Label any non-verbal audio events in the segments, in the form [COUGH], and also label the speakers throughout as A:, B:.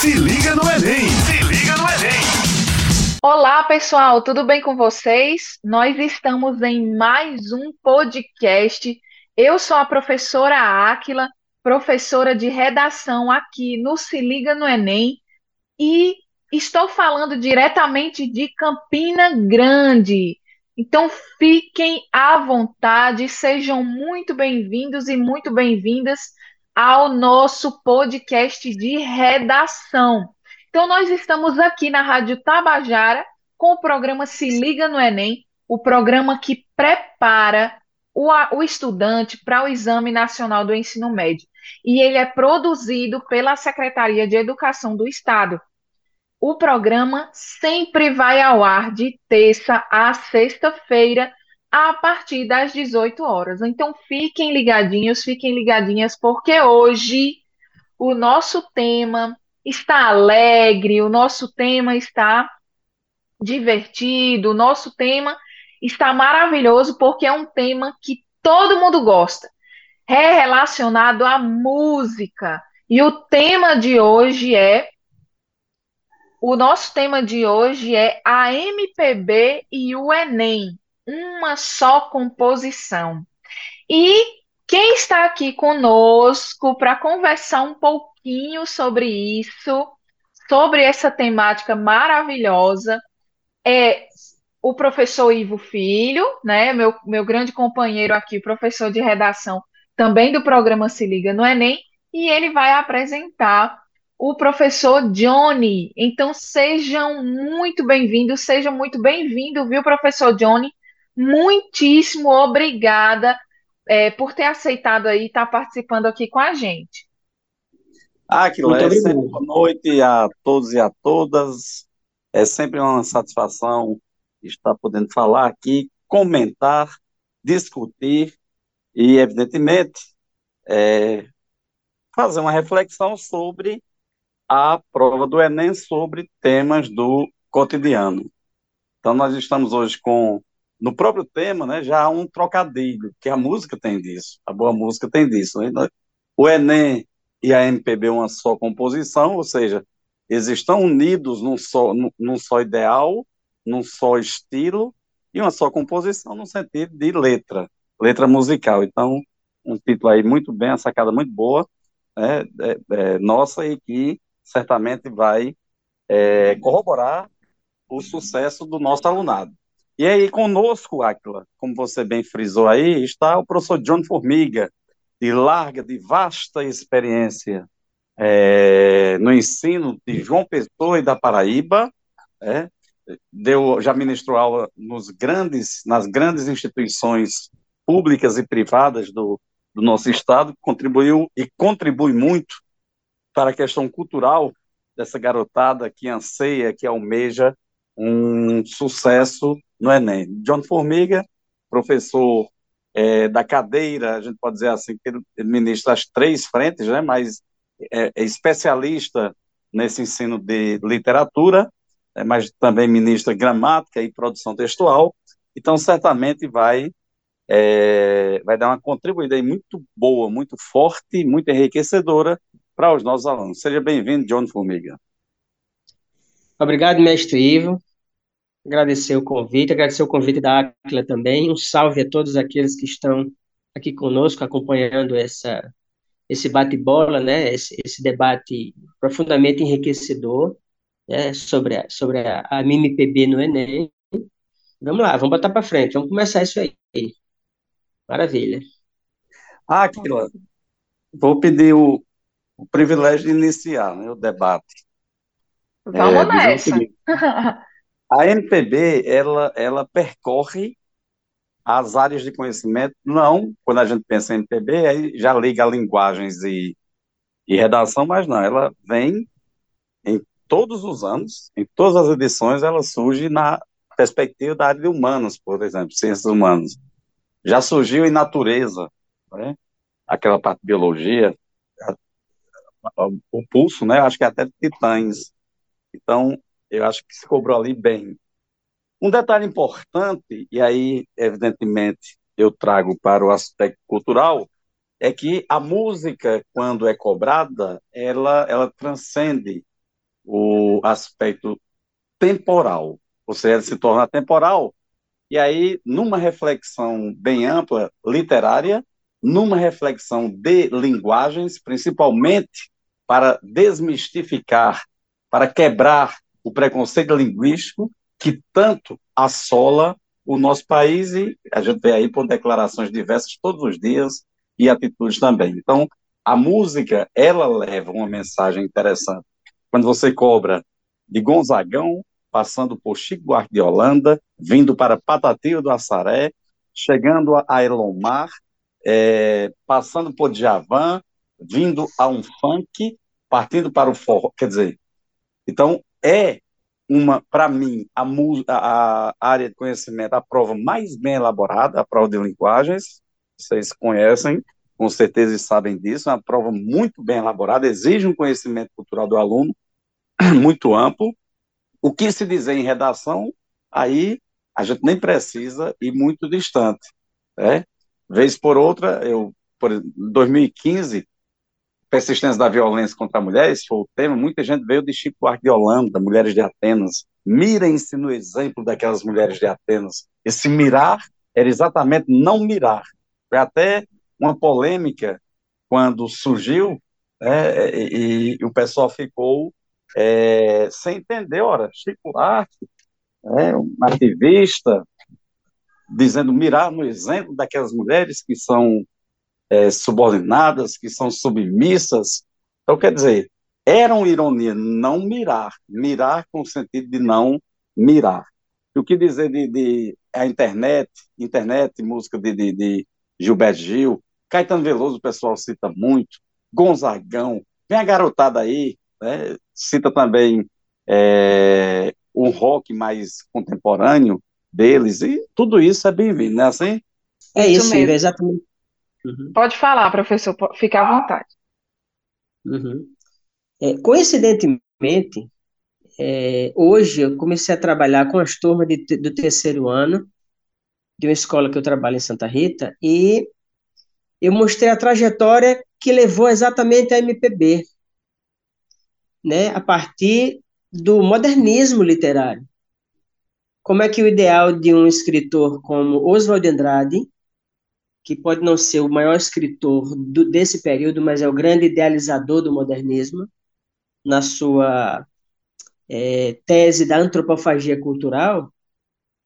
A: Se liga no Enem! Se liga no Enem!
B: Olá, pessoal, tudo bem com vocês? Nós estamos em mais um podcast. Eu sou a professora Áquila, professora de redação aqui no Se Liga no Enem, e estou falando diretamente de Campina Grande. Então fiquem à vontade, sejam muito bem-vindos e muito bem-vindas ao nosso podcast de redação. Então, nós estamos aqui na Rádio Tabajara com o programa Se Liga no Enem, o programa que prepara o, o estudante para o Exame Nacional do Ensino Médio. E ele é produzido pela Secretaria de Educação do Estado. O programa sempre vai ao ar de terça a sexta-feira, a partir das 18 horas. Então fiquem ligadinhos, fiquem ligadinhas, porque hoje o nosso tema está alegre, o nosso tema está divertido, o nosso tema está maravilhoso, porque é um tema que todo mundo gosta. É relacionado à música. E o tema de hoje é o nosso tema de hoje é a MPB e o Enem uma só composição. E quem está aqui conosco para conversar um pouquinho sobre isso, sobre essa temática maravilhosa, é o professor Ivo Filho, né, meu, meu grande companheiro aqui, professor de redação também do programa Se Liga no Enem, e ele vai apresentar o professor Johnny. Então sejam muito bem-vindos, sejam muito bem-vindo, viu, professor Johnny? Muitíssimo obrigada é, por ter aceitado aí estar tá participando aqui com a gente.
C: Aquilo é sempre boa noite a todos e a todas. É sempre uma satisfação estar podendo falar aqui, comentar, discutir e, evidentemente, é, fazer uma reflexão sobre a prova do Enem sobre temas do cotidiano. Então, nós estamos hoje com no próprio tema, né, já há um trocadilho, que a música tem disso, a boa música tem disso. Né? O Enem e a MPB uma só composição, ou seja, eles estão unidos num só, num só ideal, num só estilo, e uma só composição no sentido de letra, letra musical. Então, um título aí muito bem, uma sacada muito boa, né, é, é, nossa, e que certamente vai é, corroborar o sucesso do nosso alunado. E aí, conosco, Aquila, como você bem frisou aí, está o professor John Formiga, de larga, de vasta experiência é, no ensino de João Pessoa e da Paraíba, é, deu, já ministrou aula nos grandes, nas grandes instituições públicas e privadas do, do nosso estado, contribuiu e contribui muito para a questão cultural dessa garotada que anseia, que almeja um sucesso no Enem. John Formiga, professor é, da cadeira, a gente pode dizer assim, que ele ministra as três frentes, né, mas é, é especialista nesse ensino de literatura, é, mas também ministra gramática e produção textual, então certamente vai é, vai dar uma contribuída muito boa, muito forte, muito enriquecedora para os nossos alunos. Seja bem-vindo, John Formiga.
D: Obrigado, mestre Ivo agradecer o convite, agradecer o convite da Aquila também. Um salve a todos aqueles que estão aqui conosco acompanhando essa, esse bate-bola, né? esse, esse debate profundamente enriquecedor né? sobre, a, sobre a, a MMPB no Enem. Vamos lá, vamos botar para frente, vamos começar isso aí. Maravilha.
C: Aquila, vou pedir o, o privilégio de iniciar né, o debate.
B: Vamos é, nessa.
C: A MPB, ela, ela percorre as áreas de conhecimento, não, quando a gente pensa em MPB, aí já liga a linguagens e, e redação, mas não, ela vem em todos os anos, em todas as edições, ela surge na perspectiva da área de humanos, por exemplo, ciências humanas. Já surgiu em natureza, né? aquela parte de biologia, o pulso, né? Acho que é até titãs. Então, eu acho que se cobrou ali bem. Um detalhe importante, e aí, evidentemente, eu trago para o aspecto cultural, é que a música, quando é cobrada, ela, ela transcende o aspecto temporal, ou seja, se torna temporal, e aí, numa reflexão bem ampla, literária, numa reflexão de linguagens, principalmente para desmistificar, para quebrar o preconceito linguístico que tanto assola o nosso país e a gente vê aí por declarações diversas todos os dias e atitudes também. Então, a música, ela leva uma mensagem interessante. Quando você cobra de Gonzagão, passando por Chico Buarque de Holanda, vindo para Patativa do Assaré, chegando a Elomar, é, passando por Djavan, vindo a um funk, partindo para o forró, quer dizer, então é uma, para mim, a, a, área de conhecimento, a prova mais bem elaborada, a prova de linguagens, vocês conhecem, com certeza sabem disso, é uma prova muito bem elaborada, exige um conhecimento cultural do aluno [CLEARS THROAT] muito amplo. O que se dizer em redação, aí a gente nem precisa ir muito distante. Né? Vez por outra, eu, por 2015, persistência da violência contra mulheres foi o tema, muita gente veio de Chico Buarque de Holanda, Mulheres de Atenas. Mirem-se no exemplo daquelas mulheres de Atenas. Esse mirar era exatamente não mirar. Foi até uma polêmica quando surgiu né, e, e, o pessoal ficou é, sem entender, ora, Chico Buarque, é, um ativista, dizendo mirar no exemplo daquelas mulheres que são é, subordinadas, que são submissas. Então, quer dizer, era uma ironia não mirar, mirar com o sentido de não mirar. E o que dizer de, de a internet, internet, música de, de, de Gilberto Gil, Caetano Veloso, o pessoal cita muito, Gonzagão, vem a garotada aí, né, cita também é, um rock mais contemporâneo, deles, e tudo isso é bem-vindo, né? Assim?
D: É isso, isso mesmo, exatamente.
B: Uhum. Pode falar, professor, fique à vontade.
D: Uhum. É, coincidentemente, é, hoje eu comecei a trabalhar com as turmas de, do terceiro ano de uma escola que eu trabalho em Santa Rita e eu mostrei a trajetória que levou exatamente à MPB, né, a partir do modernismo literário como é que o ideal de um escritor como Oswald Andrade, que pode não ser o maior escritor do, desse período, mas é o grande idealizador do modernismo, na sua é, tese da antropofagia cultural,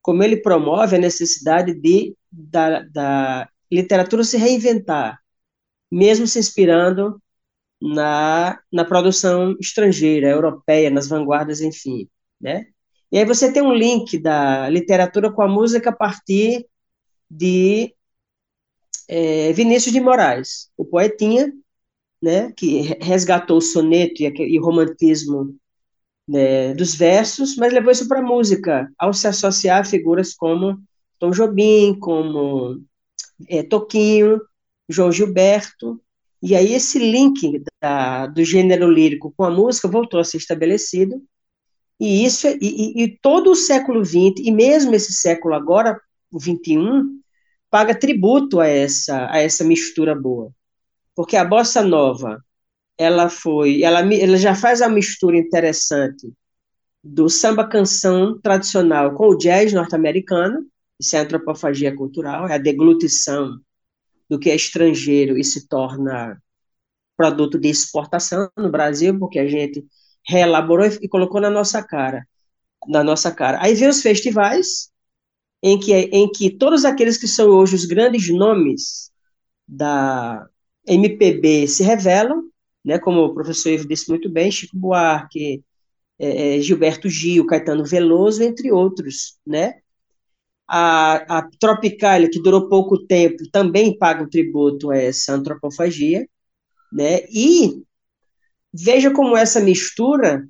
D: como ele promove a necessidade de da, da literatura se reinventar, mesmo se inspirando na, na produção estrangeira, europeia, nas vanguardas, enfim, né? E aí você tem um link da literatura com a música a partir de é, Vinícius de Moraes, o poetinha, né, que resgatou o soneto e, e o romantismo né, dos versos, mas levou isso para a música, ao se associar a figuras como Tom Jobim, como é, Toquinho, João Gilberto, e aí esse link da, do gênero lírico com a música voltou a ser estabelecido, e isso e, e, todo o século XX, e mesmo esse século agora, o XXI, paga tributo a essa, a essa mistura boa. Porque a bossa nova, ela foi, ela, ela já faz a mistura interessante do samba canção tradicional com o jazz norte-americano, isso é antropofagia cultural, é a deglutição do que é estrangeiro e se torna produto de exportação no Brasil, porque a gente reelaborou e colocou na nossa cara, na nossa cara. Aí vem os festivais em que em que todos aqueles que são hoje os grandes nomes da MPB se revelam, né, como o professor Ivo disse muito bem, Chico Buarque, é, é, Gilberto Gil, Caetano Veloso, entre outros, né? A, a Tropicália, que durou pouco tempo, também paga um tributo a essa antropofagia, né? E Veja como essa mistura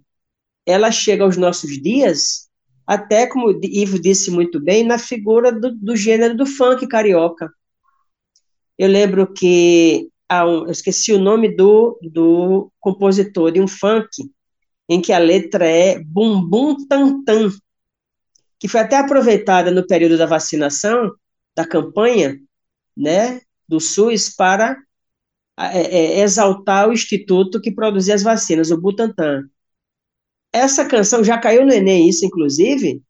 D: ela chega aos nossos dias, até como o Ivo disse muito bem, na figura do, do gênero do funk carioca. Eu lembro que um, eu esqueci o nome do, do compositor de um funk, em que a letra é Bum Bum Tam Tam, que foi até aproveitada no período da vacinação, da campanha, né, do SUS para é, é, exaltar o instituto que produzia as vacinas, o Butantan. Essa canção já caiu no Enem, isso, inclusive,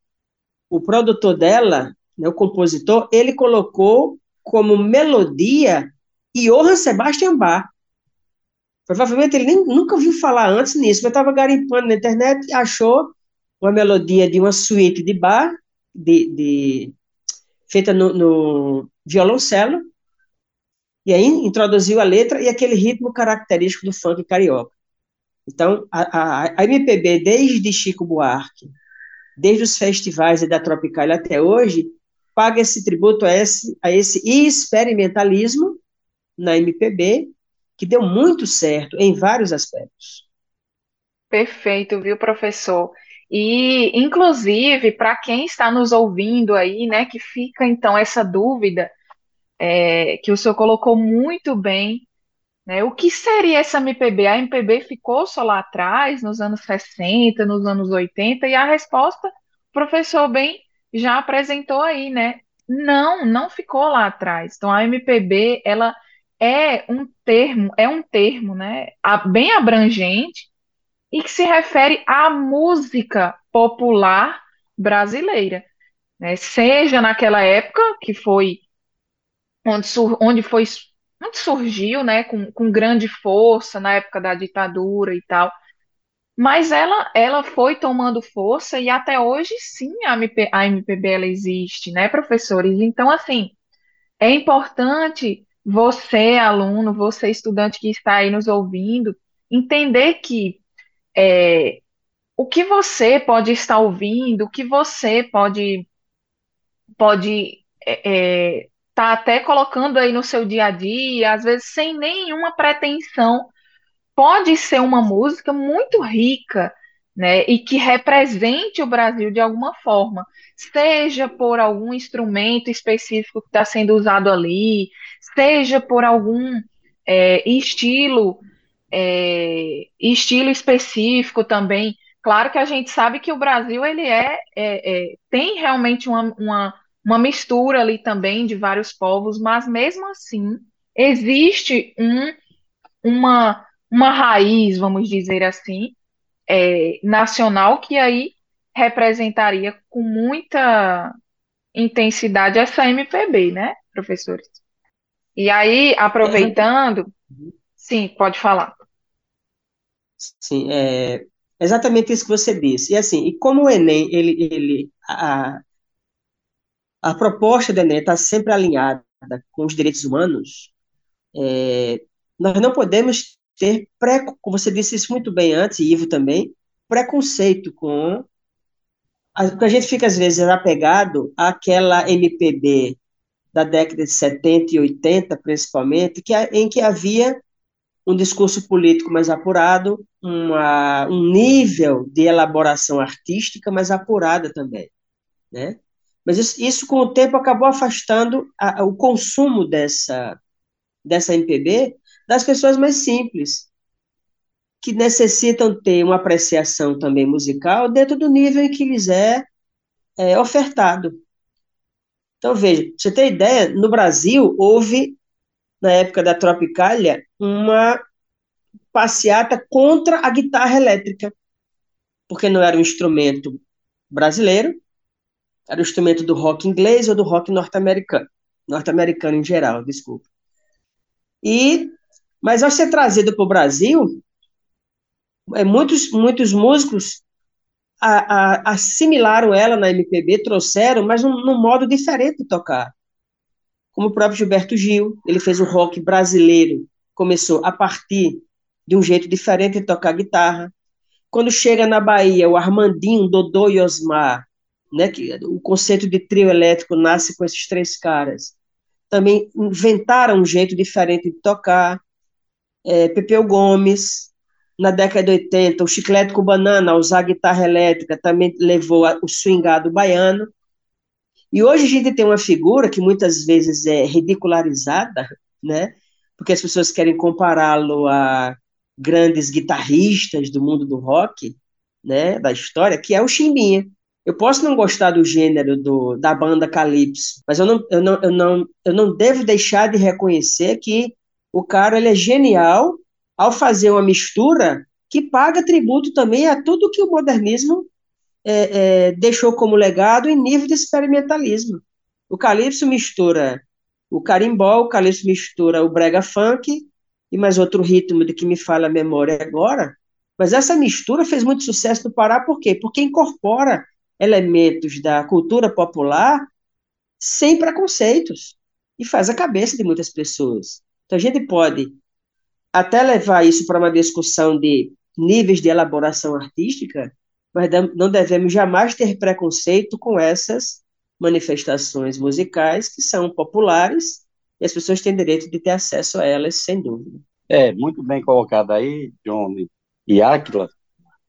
D: o produtor dela, né, o compositor, ele colocou como melodia Johann Sebastian Bach. Provavelmente ele nem, nunca ouviu falar antes nisso, mas estava garimpando na internet e achou uma melodia de uma suíte de Bach, de, de feita no, no violoncelo, e aí introduziu a letra e aquele ritmo característico do funk carioca. Então, a, a, a MPB, desde Chico Buarque, desde os festivais da Tropicália até hoje, paga esse tributo a esse, a esse experimentalismo na MPB, que deu muito certo em vários aspectos.
B: Perfeito, viu, professor? E, inclusive, para quem está nos ouvindo aí, né, que fica então essa dúvida, é, que o senhor colocou muito bem, né, o que seria essa MPB? A MPB ficou só lá atrás, nos anos 60, nos anos 80, e a resposta, o professor bem já apresentou aí, né? Não, não ficou lá atrás. Então, a MPB, ela é um termo, é um termo, né, bem abrangente, e que se refere à música popular brasileira, né? Seja naquela época que foi onde, onde foi onde surgiu, né, com, com grande força na época da ditadura e tal, mas ela ela foi tomando força e até hoje sim a, MP, a MPB ela existe, né, professores? Então assim é importante você aluno, você estudante que está aí nos ouvindo entender que é, o que você pode estar ouvindo, o que você pode pode é, é, tá até colocando aí no seu dia a dia, às vezes sem nenhuma pretensão, pode ser uma música muito rica, né, e que represente o Brasil de alguma forma, seja por algum instrumento específico que está sendo usado ali, seja por algum é, estilo é, estilo específico também. Claro que a gente sabe que o Brasil ele é, é, é tem realmente uma, uma, uma mistura ali também de vários povos, mas mesmo assim existe um, uma, uma raiz, vamos dizer assim, é, nacional que aí representaria com muita intensidade essa MPB, né, professores? E aí, aproveitando, sim, pode falar.
D: Sim, é exatamente isso que você disse. E assim, e como o Enem, ele, ele a, a proposta do Enem está sempre alinhada com os direitos humanos, é, nós não podemos ter, pré, como você disse isso muito bem antes, e Ivo também, preconceito com. Porque a gente fica, às vezes, apegado àquela MPB da década de 70 e 80, principalmente, que, em que havia um discurso político mais apurado, uma, um nível de elaboração artística mais apurada também, né? Mas isso, isso com o tempo acabou afastando a, o consumo dessa dessa MPB das pessoas mais simples, que necessitam ter uma apreciação também musical dentro do nível em que lhes é, é ofertado. Então, veja, você tem ideia, no Brasil houve na época da Tropicália, uma passeata contra a guitarra elétrica, porque não era um instrumento brasileiro, era um instrumento do rock inglês ou do rock norte-americano, norte-americano em geral, desculpa. E, mas ao ser trazido para o Brasil, é, muitos, muitos músicos a, a, assimilaram ela na MPB, trouxeram, mas num, num modo diferente de tocar como o próprio Gilberto Gil, ele fez o rock brasileiro, começou a partir de um jeito diferente de tocar guitarra. Quando chega na Bahia, o Armandinho, Dodô e Osmar, né, que o conceito de trio elétrico nasce com esses três caras. Também inventaram um jeito diferente de tocar. É, Pepeu Gomes, na década de 80, o Chiclete com Banana, a usar guitarra elétrica, também levou o swingado baiano. E hoje a gente tem uma figura que muitas vezes é ridicularizada, né? Porque as pessoas querem compará-lo a grandes guitarristas do mundo do rock, né, da história, que é o Chimbinha. Eu posso não gostar do gênero do, da banda Calypso, mas eu não, eu, não, eu, não, eu não devo deixar de reconhecer que o cara ele é genial ao fazer uma mistura que paga tributo também a tudo que o modernismo é, é, deixou como legado em nível de experimentalismo. O calypso mistura o carimbó, o calypso mistura o brega funk e mais outro ritmo de que me fala a memória agora. Mas essa mistura fez muito sucesso no Pará, por quê? Porque incorpora elementos da cultura popular sem preconceitos e faz a cabeça de muitas pessoas. Então a gente pode até levar isso para uma discussão de níveis de elaboração artística, mas não devemos jamais ter preconceito com essas manifestações musicais que são populares e as pessoas têm direito de ter acesso a elas, sem dúvida.
C: É, muito bem colocado aí, John e Áquila.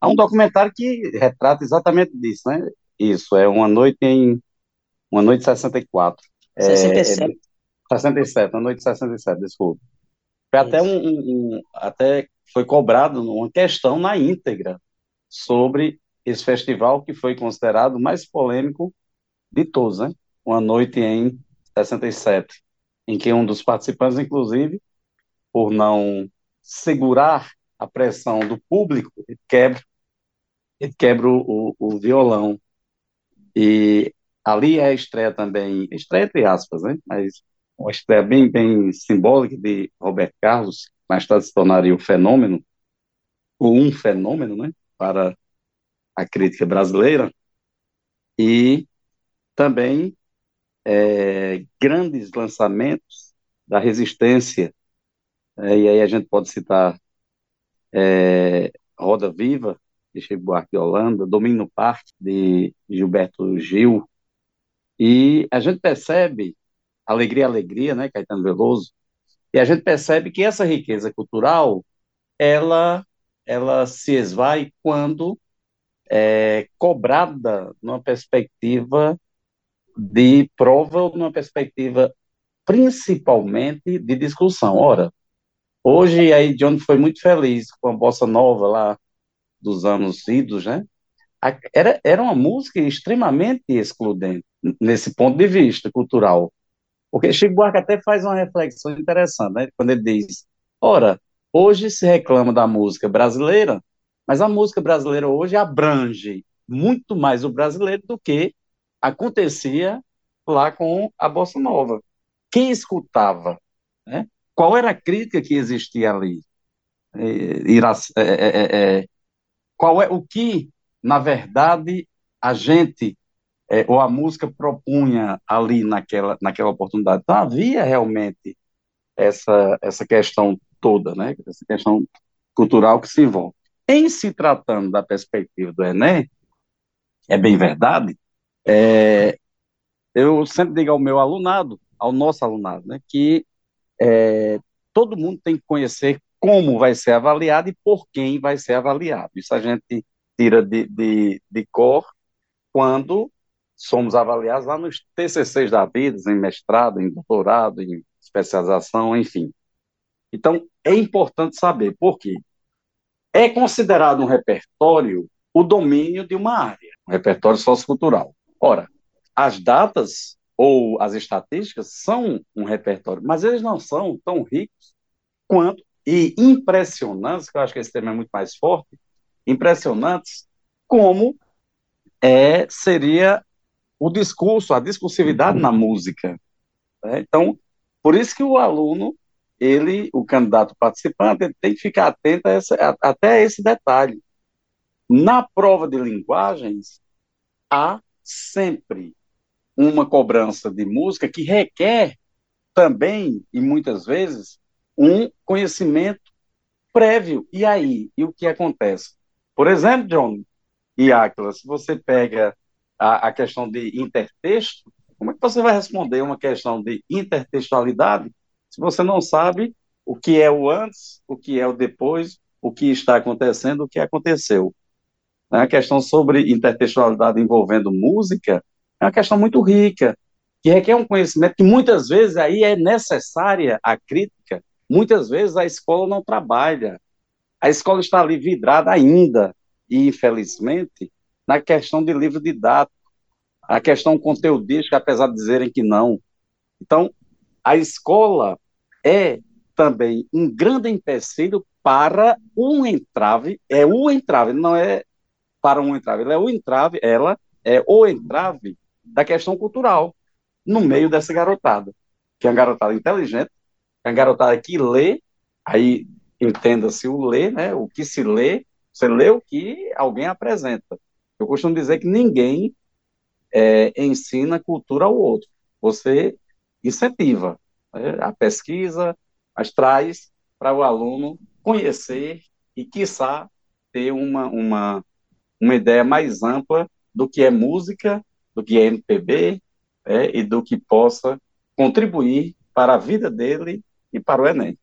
C: Há um documentário que retrata exatamente disso, né? Isso, é Uma Noite em... Uma Noite 64.
D: 67.
C: É, 67, Uma Noite 67, desculpa. Foi até um, um, um, até foi cobrado uma questão na íntegra sobre esse festival que foi considerado o mais polêmico de todos, né? Uma noite em 67, em que um dos participantes, inclusive, por não segurar a pressão do público, quebra, ele quebra o, o violão. E ali é a estreia também, estreia entre aspas, né? Mas uma estreia bem, bem simbólica de Roberto Carlos, mais tarde se tornaria o fenômeno, ou um fenômeno, né? Para a crítica brasileira. E também é, grandes lançamentos da resistência, é, e aí a gente pode citar é, Roda Viva, de Chico Buarque de Holanda, Domínio Parque, de Gilberto Gil, e a gente percebe, Alegria, Alegria, né, Caetano Veloso, e a gente percebe que essa riqueza cultural, ela, ela se esvai quando é cobrada numa perspectiva de prova ou numa perspectiva principalmente de discussão. Ora, hoje aí John foi muito feliz com a bossa nova lá dos anos idos, né? Era, era uma música extremamente excludente nesse ponto de vista cultural. Porque Chico Buarque até faz uma reflexão interessante, né? Quando ele diz: ora, hoje se reclama da música brasileira, mas a música brasileira hoje abrange muito mais o brasileiro do que acontecia lá com a bossa nova. Quem escutava? Né? Qual era a crítica que existia ali? É, é, é, é, qual é o que, na verdade, a gente é, ou a música propunha ali naquela, naquela oportunidade? Então havia realmente essa, essa questão toda, né? essa questão cultural que se envolve. Em se tratando da perspectiva do Enem, é bem verdade é, eu sempre digo ao meu alunado, ao nosso alunado, né, que é, todo mundo tem que conhecer como vai ser avaliado e por quem vai ser avaliado. Isso a gente tira de, de, de cor quando somos avaliados lá nos TCCs da vida, em mestrado, em doutorado, em especialização, enfim. Então, é importante saber por quê. É considerado um repertório o domínio de uma área, um repertório sociocultural. Ora, as datas ou as estatísticas são um repertório, mas eles não são tão ricos quanto e impressionantes, que eu acho que esse tema é muito mais forte, impressionantes como é, seria o discurso, a discursividade na música. Né? Então, por isso que o aluno, ele, o candidato participante, ele tem que ficar atento a essa, a, até esse detalhe. Na prova de linguagens, há sempre uma cobrança de música que requer também, e muitas vezes, um conhecimento prévio. E aí, e o que acontece? Por exemplo, John e Aquila, se você pega a, a questão de intertexto, como é que você vai responder uma questão de intertextualidade se você não sabe o que é o antes, o que é o depois, o que está acontecendo, o que aconteceu? Né? A questão sobre intertextualidade envolvendo música é uma questão muito rica, que requer um conhecimento que muitas vezes aí é necessária a crítica, muitas vezes a escola não trabalha. A escola está ali vidrada ainda, e infelizmente, na questão de livro didático, a questão conteudística, apesar de dizerem que não. Então, a escola é também um grande empecilho para um entrave, é o entrave, não é para um entrave, ela é o entrave, ela é o entrave da questão cultural no meio dessa garotada, que é uma garotada inteligente, uma garotada que lê, aí entenda-se o ler, né, o que se lê, você lê o que alguém apresenta. Eu costumo dizer que ninguém é, ensina cultura ao outro, você incentiva né, a pesquisa, mas traz para o aluno conhecer e, quiçá, ter uma, uma, uma ideia mais ampla do que é música, do que é MPB, é, e do que possa contribuir para a vida dele e para o Enem.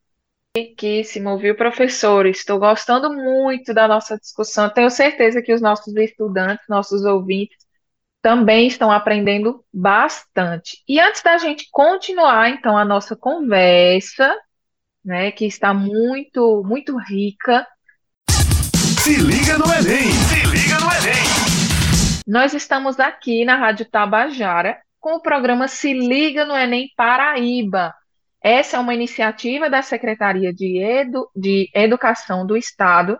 B: Riquíssimo, viu, professor? Estou gostando muito da nossa discussão. Tenho certeza que os nossos estudantes, nossos ouvintes, também estão aprendendo bastante. E antes da gente continuar, então, a nossa conversa, né, que está muito, muito rica.
A: Se liga no Enem! Se liga no Enem!
B: Nós estamos aqui na Rádio Tabajara com o programa Se Liga no Enem Paraíba. Essa é uma iniciativa da Secretaria de, Edu, de Educação do Estado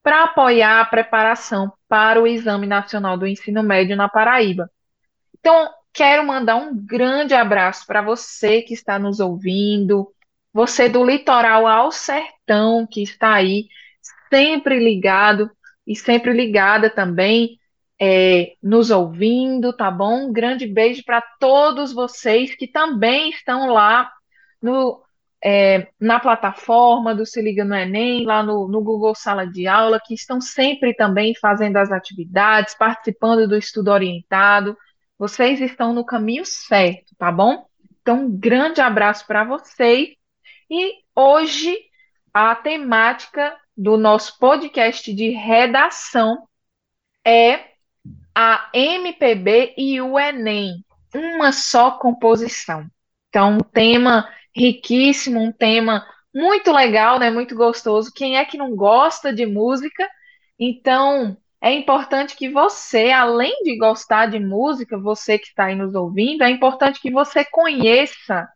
B: para apoiar a preparação para o Exame Nacional do Ensino Médio na Paraíba. Então, quero mandar um grande abraço para você que está nos ouvindo, você do litoral ao sertão que está aí, sempre ligado e sempre ligada também, é, nos ouvindo, tá bom? Um grande beijo para todos vocês que também estão lá no, é, na plataforma do Se Liga no Enem, lá no, no Google Sala de Aula, que estão sempre também fazendo as atividades, participando do estudo orientado. Vocês estão no caminho certo, tá bom? Então, um grande abraço para vocês e hoje a temática do nosso podcast de redação é a MPB e o Enem, uma só composição. Então, um tema riquíssimo, um tema muito legal, né? Muito gostoso. Quem é que não gosta de música? Então, é importante que você, além de gostar de música, você que está aí nos ouvindo, é importante que você conheça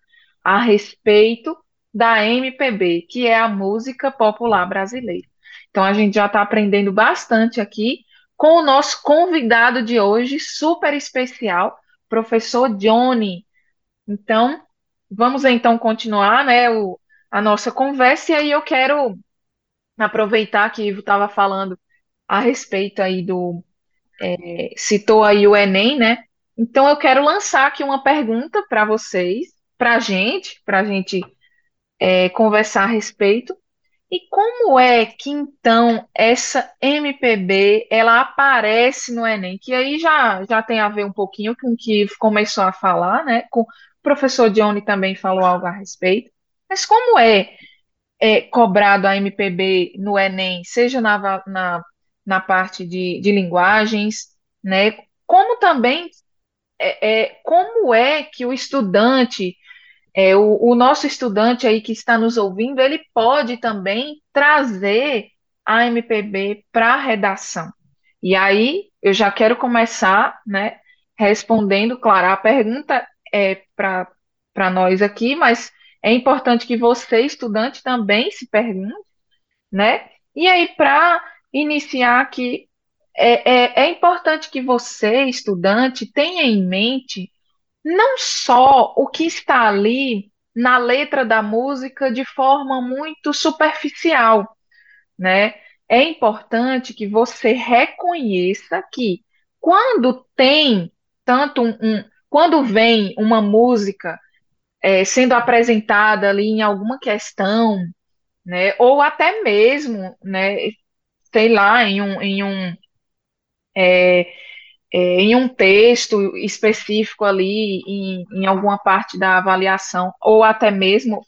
B: a respeito da MPB, que é a música popular brasileira. Então a gente já está aprendendo bastante aqui com o nosso convidado de hoje, super especial, professor Johnny. Então, vamos então continuar né, o, a nossa conversa, e aí eu quero aproveitar que Ivo estava falando a respeito aí do. É, citou aí o Enem, né? Então eu quero lançar aqui uma pergunta para vocês, para a gente, para a gente é, conversar a respeito. E como é que então essa MPB ela aparece no Enem? Que aí já, já tem a ver um pouquinho com o que começou a falar, né? Com professor Johnny também falou algo a respeito. Mas como é, é cobrado a MPB no Enem, seja na, na, na parte de, de linguagens, né? Como também é, é, como é que o estudante é, o, o, nosso estudante aí que está nos ouvindo, ele pode também trazer a MPB para a redação. E aí eu já quero começar, né, respondendo, claro, a pergunta é para nós aqui, mas é importante que você, estudante, também se pergunte, né? E aí, para iniciar aqui, é, é, é importante que você, estudante, tenha em mente não só o que está ali na letra da música de forma muito superficial, né? É importante que você reconheça que quando tem tanto um, um quando vem uma música é, sendo apresentada ali em alguma questão, né? Ou até mesmo, né? Sei lá, em um, em um é, é, em um texto específico ali, em, em alguma parte da avaliação, ou até mesmo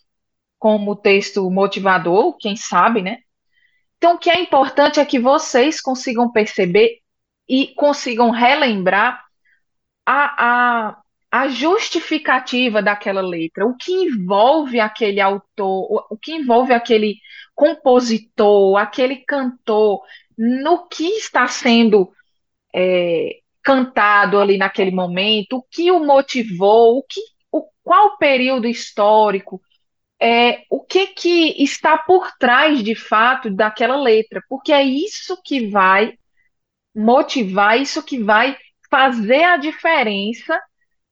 B: como texto motivador, quem sabe, né? Então, o que é importante é que vocês consigam perceber e consigam relembrar a, a, a justificativa daquela letra, o que envolve aquele autor, o, que envolve aquele compositor, aquele cantor, no que está sendo é, cantado ali naquele momento, o que o motivou, o que, o, qual período histórico, é, o que que está por trás de fato daquela letra, porque é isso que vai motivar, isso que vai fazer a diferença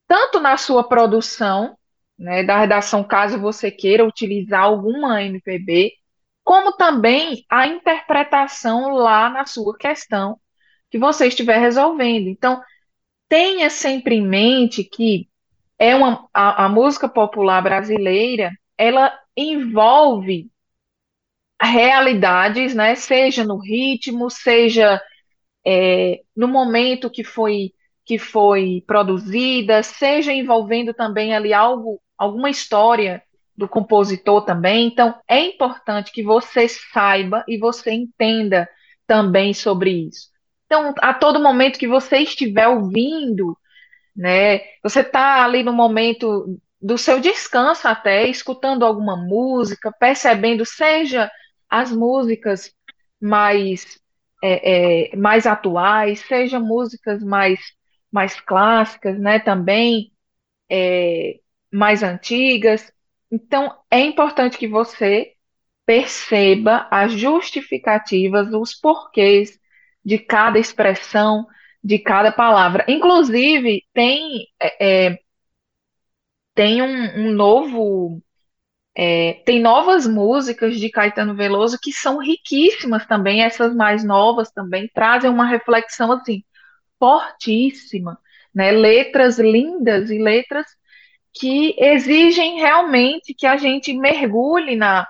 B: tanto na sua produção, né, da redação, caso você queira utilizar alguma MPB, como também a interpretação lá na sua questão que você estiver resolvendo. Então, tenha sempre em mente que é uma, a, a música popular brasileira, ela envolve realidades, né? Seja no ritmo, seja é, no momento que foi que foi produzida, seja envolvendo também ali algo, alguma história do compositor também. Então, é importante que você saiba e você entenda também sobre isso. Então, a todo momento que você estiver ouvindo, né, você está ali no momento do seu descanso até, escutando alguma música, percebendo, seja as músicas mais, é, é, mais atuais, seja músicas mais, mais clássicas, né, também é, mais antigas. Então, é importante que você perceba as justificativas, os porquês de cada expressão, de cada palavra. Inclusive, tem, é, é tem um, um novo. É, tem novas músicas de Caetano Veloso que são riquíssimas também, essas mais novas também trazem uma reflexão assim fortíssima, né? Letras lindas e letras que exigem realmente que a gente mergulhe na,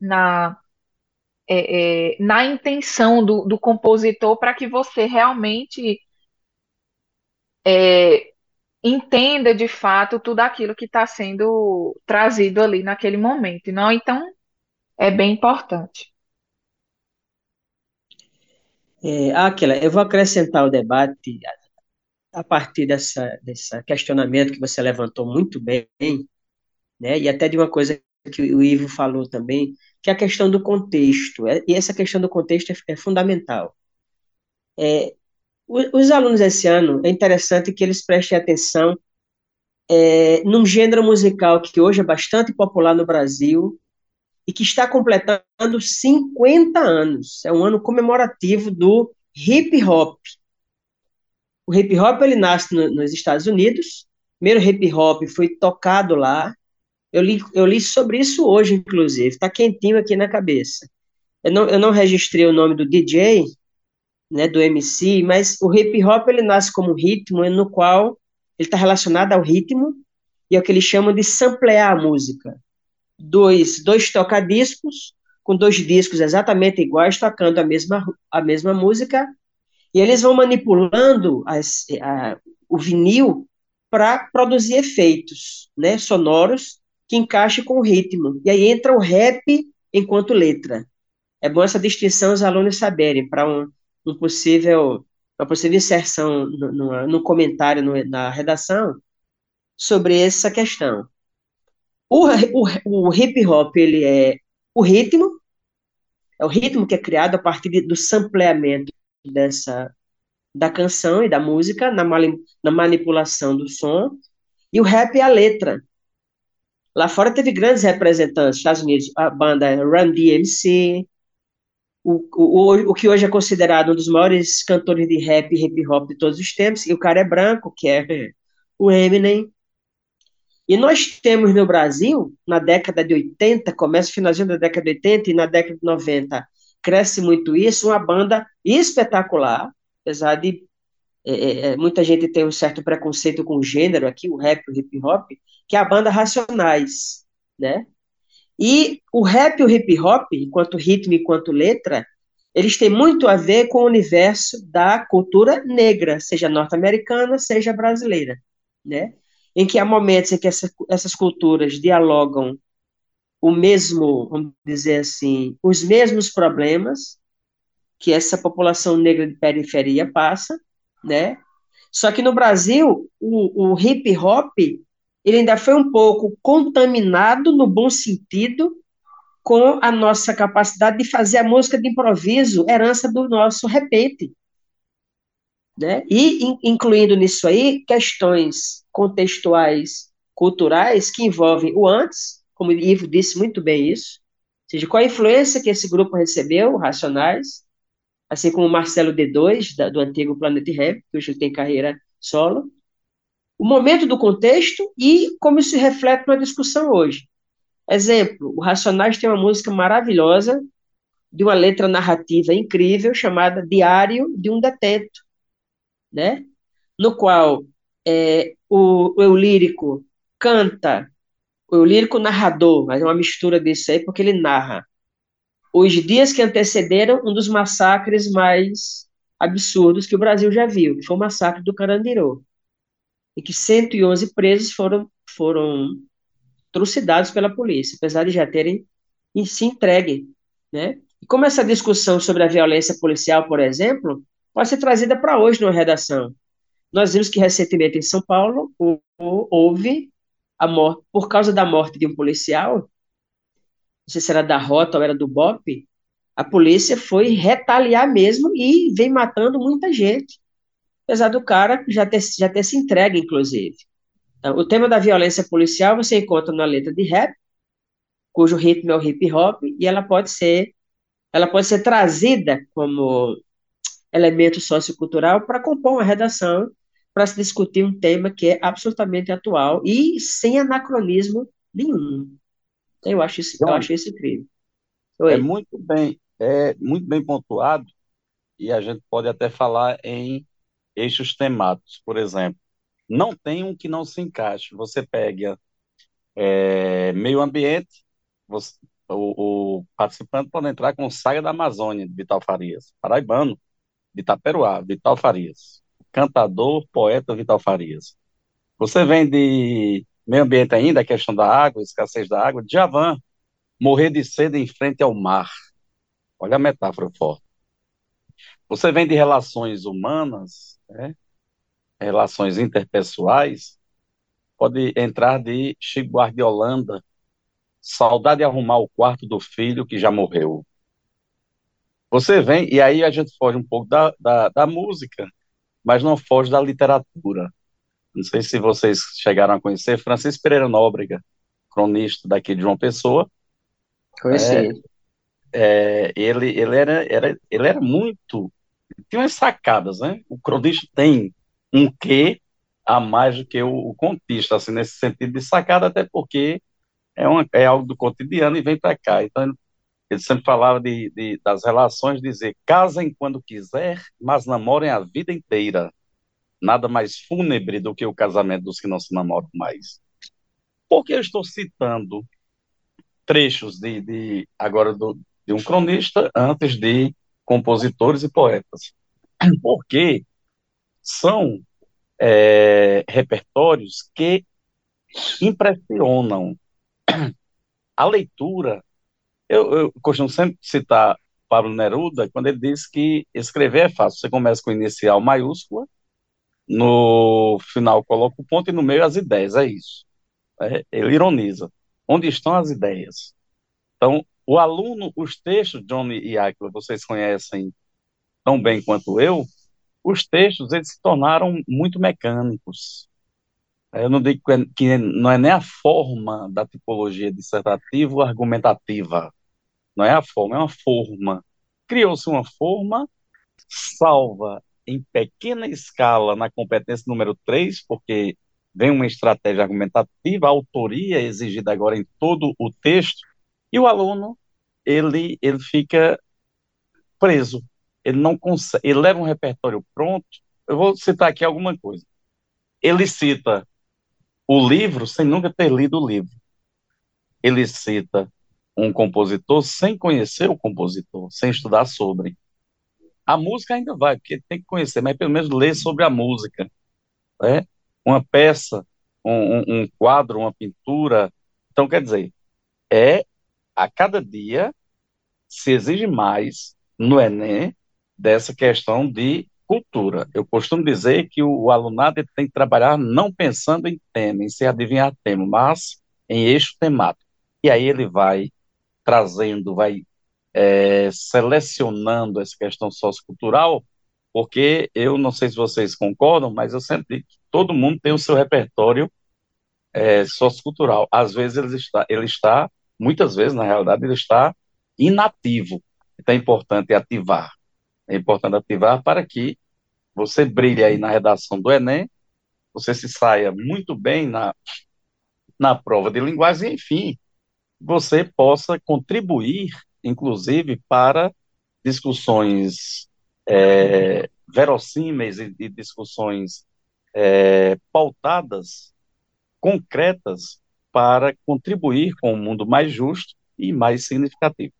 B: na, é, é, na intenção do, do compositor para que você realmente é, entenda de fato tudo aquilo que está sendo trazido ali naquele momento, não? Então, é bem importante.
D: É, Aquila, eu vou acrescentar o debate a partir dessa, desse questionamento que você levantou muito bem, né, e até de uma coisa que o Ivo falou também, que é a questão do contexto, é, e essa questão do contexto é, é fundamental. É, os alunos esse ano, é interessante que eles prestem atenção é, num gênero musical que hoje é bastante popular no Brasil e que está completando 50 anos. É um ano comemorativo do hip hop. O hip hop ele nasce no, nos Estados Unidos. Primeiro hip hop foi tocado lá. Eu li, eu li sobre isso hoje, inclusive. Está quentinho aqui na cabeça. Eu não, eu não registrei o nome do DJ, né, do MC, mas o hip hop ele nasce como ritmo no qual ele está relacionado ao ritmo e é o que eles chamam de samplear a música. Dois, dois tocadiscos com dois discos exatamente iguais tocando a mesma, a mesma música e eles vão manipulando as, a, o vinil para produzir efeitos né, sonoros que encaixem com o ritmo. E aí entra o rap enquanto letra. É bom essa distinção os alunos saberem, para um, um possível, uma possível inserção no, no, no comentário no, na redação sobre essa questão. O, o, o hip hop ele é o ritmo, é o ritmo que é criado a partir do sampleamento dessa da canção e da música na, mani, na manipulação do som e o rap é a letra. Lá fora teve grandes representantes, Estados Unidos, a banda Run DMC, o, o, o que hoje é considerado um dos maiores cantores de rap e hip hop de todos os tempos, e o cara é branco, que é o Eminem. E nós temos no Brasil, na década de 80, começa o finalzinho da década de 80 e na década de 90, cresce muito isso, uma banda espetacular, apesar de é, é, é, muita gente tem um certo preconceito com o gênero aqui, o rap, o hip hop, que é a banda Racionais, né? E o rap e o hip hop, enquanto ritmo e enquanto letra, eles têm muito a ver com o universo da cultura negra, seja norte-americana, seja brasileira, né? Em que há momentos em que essa, essas culturas dialogam o mesmo, vamos dizer assim, os mesmos problemas que essa população negra de periferia passa, né? Só que no Brasil, o, o hip hop ele ainda foi um pouco contaminado, no bom sentido, com a nossa capacidade de fazer a música de improviso, herança do nosso repente. Né? E in, incluindo nisso aí questões contextuais, culturais, que envolvem o antes, como o Ivo disse muito bem isso, ou seja, qual a influência que esse grupo recebeu, Racionais, assim como o Marcelo D2, da, do antigo Planeta Rap, que hoje tem carreira solo, o momento do contexto e como isso reflete na discussão hoje. Exemplo, o Racionais tem uma música maravilhosa, de uma letra narrativa incrível, chamada Diário de um Detento, né? no qual é, o, o lírico canta, o lírico narrador, mas é uma mistura disso aí, porque ele narra os dias que antecederam um dos massacres mais absurdos que o Brasil já viu, que foi o massacre do Carandiru, em que 111 presos foram, foram trucidados pela polícia, apesar de já terem se entregue, né? E como essa discussão sobre a violência policial, por exemplo, pode ser trazida para hoje numa redação. Nós vimos que recentemente em São Paulo houve a morte, por causa da morte de um policial, não sei se era da Rota ou era do BOP, a polícia foi retaliar mesmo e vem matando muita gente, apesar do cara já ter, já ter se entregue, inclusive. Então, o tema da violência policial você encontra na letra de rap, cujo ritmo é o hip hop, e ela pode ser, ela pode ser trazida como elemento sociocultural para compor uma redação para se discutir um tema que é absolutamente atual e sem anacronismo nenhum. Eu acho isso, eu acho isso incrível.
C: Oi. É muito bem, é muito bem pontuado e a gente pode até falar em eixos temáticos, por exemplo. Não tem um que não se encaixe. Você pega é, meio ambiente, você, o, o, participante pode entrar com Saga da Amazônia, de Vital Farias, paraibano, de Itaperuá, Vital Farias cantador, poeta Vital Farias. Você vem de meio ambiente ainda, a questão da água, escassez da água, Djavan, morrer de sede em frente ao mar. Olha a metáfora forte. Você vem de relações humanas, né? relações interpessoais, pode entrar de Chico Buarque de Holanda, saudade de arrumar o quarto do filho que já morreu. Você vem, e aí a gente foge um pouco da, da, da música, mas não foge da literatura. Não sei se vocês chegaram a conhecer Francisco Pereira Nóbrega, cronista daqui de João Pessoa.
D: Conheci.
C: É, é, ele, ele, era, era, ele era muito. Tinha umas sacadas, né? O cronista tem um quê a mais do que o, o contista, assim, nesse sentido de sacada, até porque é, uma, é algo do cotidiano e vem para cá. Então, ele sempre falava de, de, das relações, dizer, casem quando quiser, mas namorem a vida inteira. Nada mais fúnebre do que o casamento dos que não se namoram mais. Por que eu estou citando trechos de, de agora do, de um cronista antes de compositores e poetas? Porque são é, repertórios que impressionam. A leitura eu, eu costumo sempre citar Pablo Neruda quando ele diz que escrever é fácil. Você começa com inicial maiúscula, no final coloca o ponto e no meio as ideias, é isso. É, ele ironiza. Onde estão as ideias? Então, o aluno, os textos, Johnny e Aquila, vocês conhecem tão bem quanto eu, os textos eles se tornaram muito mecânicos. Eu não digo que não é nem a forma da tipologia dissertativa ou argumentativa. Não é a forma, é uma forma. Criou-se uma forma, salva em pequena escala na competência número 3, porque vem uma estratégia argumentativa, a autoria exigida agora em todo o texto, e o aluno, ele, ele fica preso. Ele não consegue, ele leva um repertório pronto. Eu vou citar aqui alguma coisa. Ele cita o livro sem nunca ter lido o livro. Ele cita um compositor sem conhecer o compositor, sem estudar sobre. A música ainda vai, porque tem que conhecer, mas pelo menos ler sobre a música. Né? Uma peça, um, um, um quadro, uma pintura. Então, quer dizer, é a cada dia se exige mais no Enem dessa questão de cultura. Eu costumo dizer que o, o alunado tem que trabalhar não pensando em tema, em se adivinhar tema, mas em eixo temático. E aí ele vai trazendo, vai é, selecionando essa questão sociocultural, porque eu não sei se vocês concordam, mas eu sempre que todo mundo tem o seu repertório é, sociocultural. Às vezes ele está, ele está, muitas vezes, na realidade, ele está inativo. Então é importante ativar. É importante ativar para que você brilhe aí na redação do Enem, você se saia muito bem na, na prova de linguagem, enfim, você possa contribuir, inclusive, para discussões é, verossímeis e, e discussões é, pautadas, concretas, para contribuir com um mundo mais justo e mais significativo.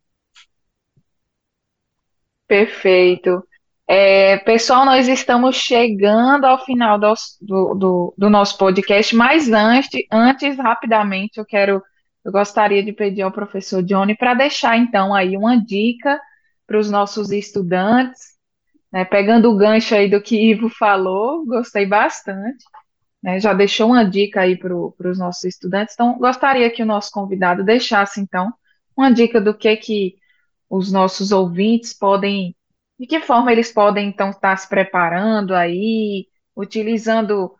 B: Perfeito. É, pessoal, nós estamos chegando ao final do, do, do, nosso podcast, mas antes, antes, rapidamente, eu quero, eu gostaria de pedir ao professor Johnny para deixar então aí uma dica para os nossos estudantes, né, pegando o gancho aí do que Ivo falou, gostei bastante, né, já deixou uma dica aí para os nossos estudantes, então gostaria que o nosso convidado deixasse então uma dica do que que os nossos ouvintes podem, de que forma eles podem então estar se preparando aí, utilizando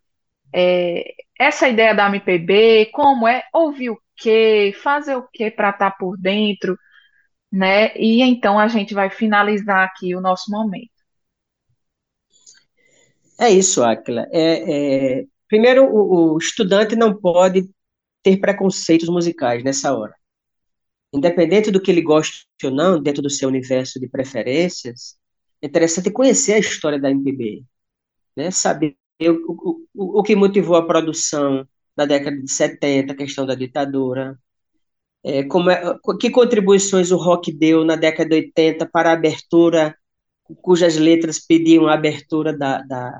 B: é, essa ideia da MPB, como é ouvir o quê, fazer o quê para estar por dentro, né? E então a gente vai finalizar aqui o nosso momento.
D: É isso, Aquila. É, é, primeiro, o, o estudante não pode ter preconceitos musicais nessa hora independente do que ele goste ou não, dentro do seu universo de preferências, é interessante conhecer a história da MPB, né? saber o, o, o que motivou a produção na década de 70, a questão da ditadura, é, como é, que contribuições o rock deu na década de 80 para a abertura, cujas letras pediam a abertura da, da,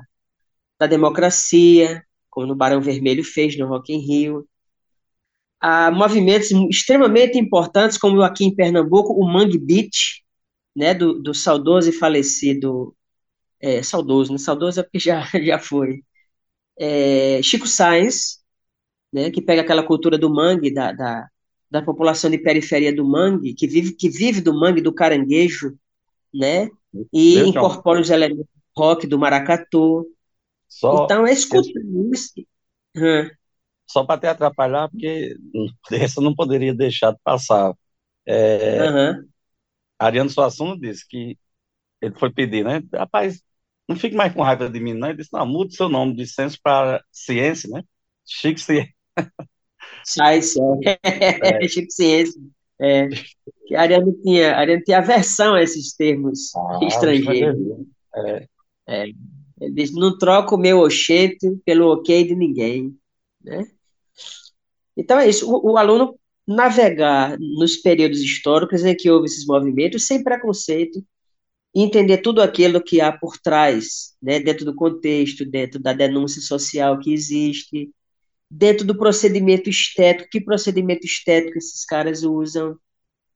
D: da democracia, como no Barão Vermelho fez no Rock in Rio, a movimentos extremamente importantes, como aqui em Pernambuco, o Mangue Beat, né, do, do saudoso e falecido, é, saudoso, né, saudoso é porque já, [LAUGHS] já foi, é, Chico Sainz, né, que pega aquela cultura do mangue, da, da, da população de periferia do mangue, que vive, que vive do mangue, do caranguejo, né, e incorpora os elementos rock do maracatu. Só então, é escutar isso. Hum
C: só para te atrapalhar, porque essa não poderia deixar de passar. É, uhum. Ariano Suassuna disse que ele foi pedir, né? Rapaz, não fique mais com raiva de mim, não. Ele disse, não, mude seu nome de ciência para ciência, né? Chique Ciência. [LAUGHS]
D: Sai, é. [LAUGHS] Chique Ciência. É. Ariano tinha, Ariano tinha aversão a esses termos ah, estrangeiros. É. É. Ele disse, não troco o meu oxente pelo ok de ninguém. Né? Então é isso, o, o aluno navegar nos períodos históricos em que houve esses movimentos sem preconceito, entender tudo aquilo que há por trás, né, dentro do contexto, dentro da denúncia social que existe, dentro do procedimento estético, que procedimento estético esses caras usam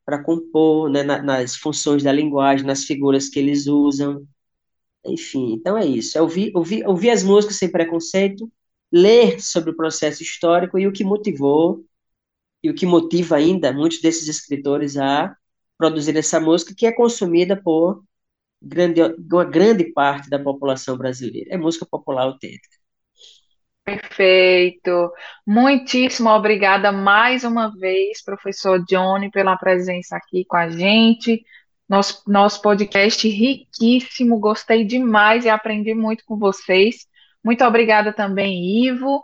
D: para compor, né, na, nas funções da linguagem, nas figuras que eles usam, enfim, então é isso, é ouvir, ouvir, ouvir as músicas sem preconceito, ler sobre o processo histórico e o que motivou e o que motiva ainda muitos desses escritores a produzir essa música que é consumida por grande, uma grande parte da população brasileira. É música popular autêntica.
B: Perfeito. Muitíssimo obrigada mais uma vez, professor Johnny, pela presença aqui com a gente. Nosso, nosso podcast riquíssimo, gostei demais e aprendi muito com vocês. Muito obrigada também, Ivo.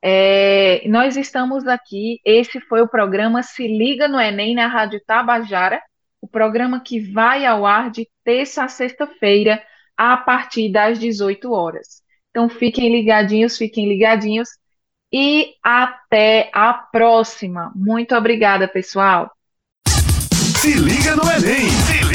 B: É, nós estamos aqui. Esse foi o programa Se Liga no Enem na Rádio Tabajara, o programa que vai ao ar de terça a sexta-feira, a partir das 18 horas. Então fiquem ligadinhos, fiquem ligadinhos e até a próxima. Muito obrigada, pessoal.
A: Se liga no Enem!